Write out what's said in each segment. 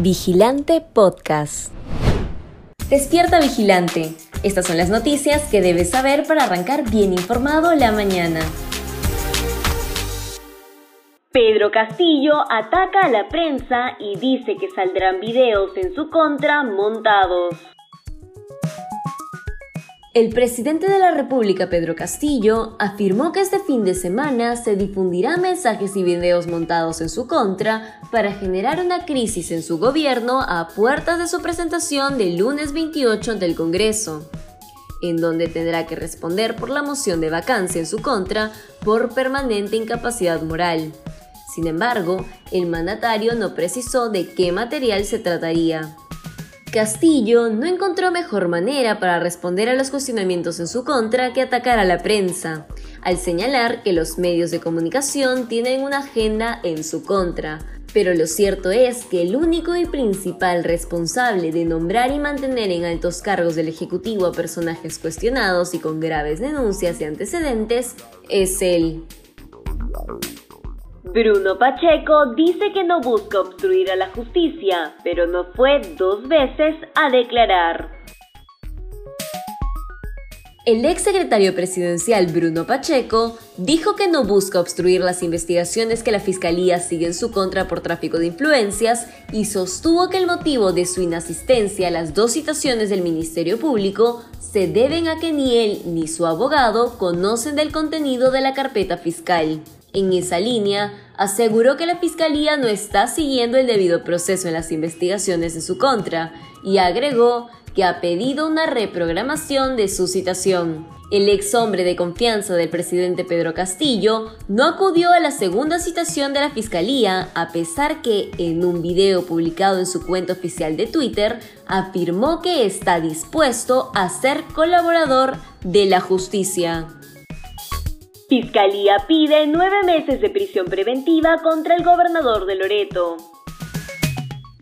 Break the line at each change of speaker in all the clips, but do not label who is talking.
Vigilante Podcast. Despierta Vigilante. Estas son las noticias que debes saber para arrancar bien informado la mañana.
Pedro Castillo ataca a la prensa y dice que saldrán videos en su contra montados.
El presidente de la República, Pedro Castillo, afirmó que este fin de semana se difundirán mensajes y videos montados en su contra para generar una crisis en su gobierno a puertas de su presentación del lunes 28 ante el Congreso, en donde tendrá que responder por la moción de vacancia en su contra por permanente incapacidad moral. Sin embargo, el mandatario no precisó de qué material se trataría. Castillo no encontró mejor manera para responder a los cuestionamientos en su contra que atacar a la prensa, al señalar que los medios de comunicación tienen una agenda en su contra. Pero lo cierto es que el único y principal responsable de nombrar y mantener en altos cargos del Ejecutivo a personajes cuestionados y con graves denuncias y antecedentes es él.
Bruno Pacheco dice que no busca obstruir a la justicia, pero no fue dos veces a declarar.
El ex secretario presidencial Bruno Pacheco dijo que no busca obstruir las investigaciones que la Fiscalía sigue en su contra por tráfico de influencias y sostuvo que el motivo de su inasistencia a las dos citaciones del Ministerio Público se deben a que ni él ni su abogado conocen del contenido de la carpeta fiscal. En esa línea, aseguró que la Fiscalía no está siguiendo el debido proceso en las investigaciones en su contra y agregó que ha pedido una reprogramación de su citación. El ex hombre de confianza del presidente Pedro Castillo no acudió a la segunda citación de la Fiscalía a pesar que en un video publicado en su cuenta oficial de Twitter afirmó que está dispuesto a ser colaborador de la justicia.
Fiscalía pide nueve meses de prisión preventiva contra el gobernador de Loreto.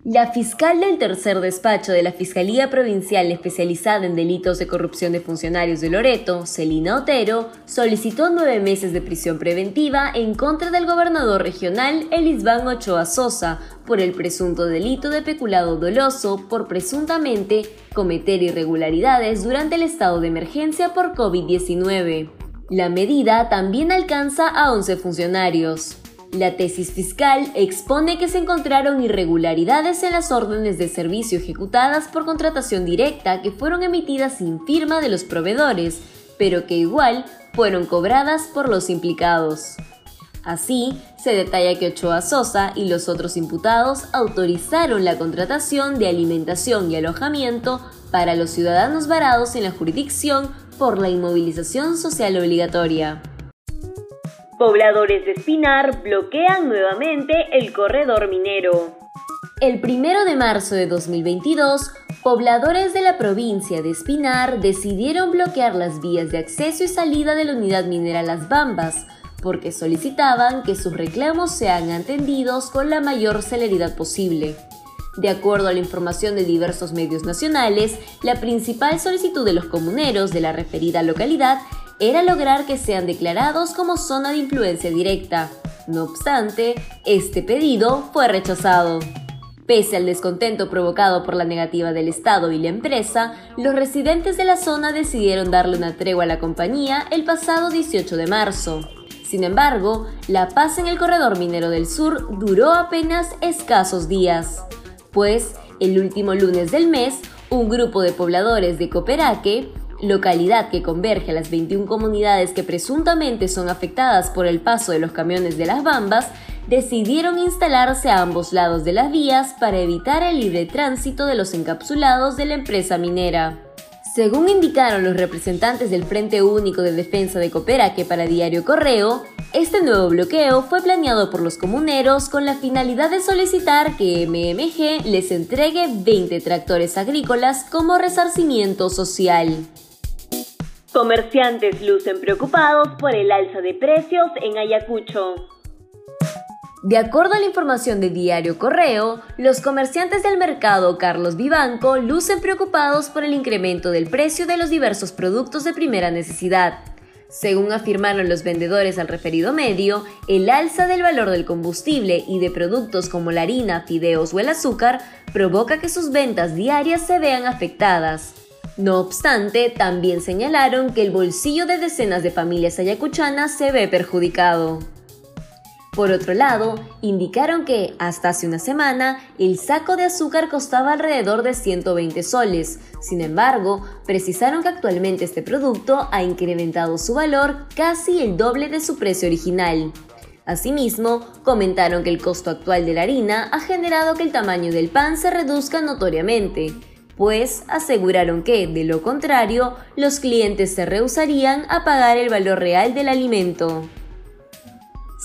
La fiscal del tercer despacho de la Fiscalía Provincial especializada en delitos de corrupción de funcionarios de Loreto, Celina Otero, solicitó nueve meses de prisión preventiva en contra del gobernador regional Elisbán Ochoa Sosa por el presunto delito de peculado doloso por presuntamente cometer irregularidades durante el estado de emergencia por COVID-19. La medida también alcanza a 11 funcionarios. La tesis fiscal expone que se encontraron irregularidades en las órdenes de servicio ejecutadas por contratación directa que fueron emitidas sin firma de los proveedores, pero que igual fueron cobradas por los implicados. Así, se detalla que Ochoa Sosa y los otros imputados autorizaron la contratación de alimentación y alojamiento para los ciudadanos varados en la jurisdicción por la inmovilización social obligatoria.
Pobladores de Espinar bloquean nuevamente el corredor minero.
El primero de marzo de 2022, pobladores de la provincia de Espinar decidieron bloquear las vías de acceso y salida de la unidad minera Las Bambas, porque solicitaban que sus reclamos sean atendidos con la mayor celeridad posible. De acuerdo a la información de diversos medios nacionales, la principal solicitud de los comuneros de la referida localidad era lograr que sean declarados como zona de influencia directa. No obstante, este pedido fue rechazado. Pese al descontento provocado por la negativa del Estado y la empresa, los residentes de la zona decidieron darle una tregua a la compañía el pasado 18 de marzo. Sin embargo, la paz en el corredor minero del sur duró apenas escasos días pues el último lunes del mes, un grupo de pobladores de Coperaque, localidad que converge a las 21 comunidades que presuntamente son afectadas por el paso de los camiones de las Bambas, decidieron instalarse a ambos lados de las vías para evitar el libre tránsito de los encapsulados de la empresa minera. Según indicaron los representantes del Frente Único de Defensa de Cooperaque para Diario Correo, este nuevo bloqueo fue planeado por los comuneros con la finalidad de solicitar que MMG les entregue 20 tractores agrícolas como resarcimiento social.
Comerciantes lucen preocupados por el alza de precios en Ayacucho.
De acuerdo a la información de Diario Correo, los comerciantes del mercado Carlos Vivanco lucen preocupados por el incremento del precio de los diversos productos de primera necesidad. Según afirmaron los vendedores al referido medio, el alza del valor del combustible y de productos como la harina, fideos o el azúcar provoca que sus ventas diarias se vean afectadas. No obstante, también señalaron que el bolsillo de decenas de familias ayacuchanas se ve perjudicado. Por otro lado, indicaron que, hasta hace una semana, el saco de azúcar costaba alrededor de 120 soles. Sin embargo, precisaron que actualmente este producto ha incrementado su valor casi el doble de su precio original. Asimismo, comentaron que el costo actual de la harina ha generado que el tamaño del pan se reduzca notoriamente, pues aseguraron que, de lo contrario, los clientes se rehusarían a pagar el valor real del alimento.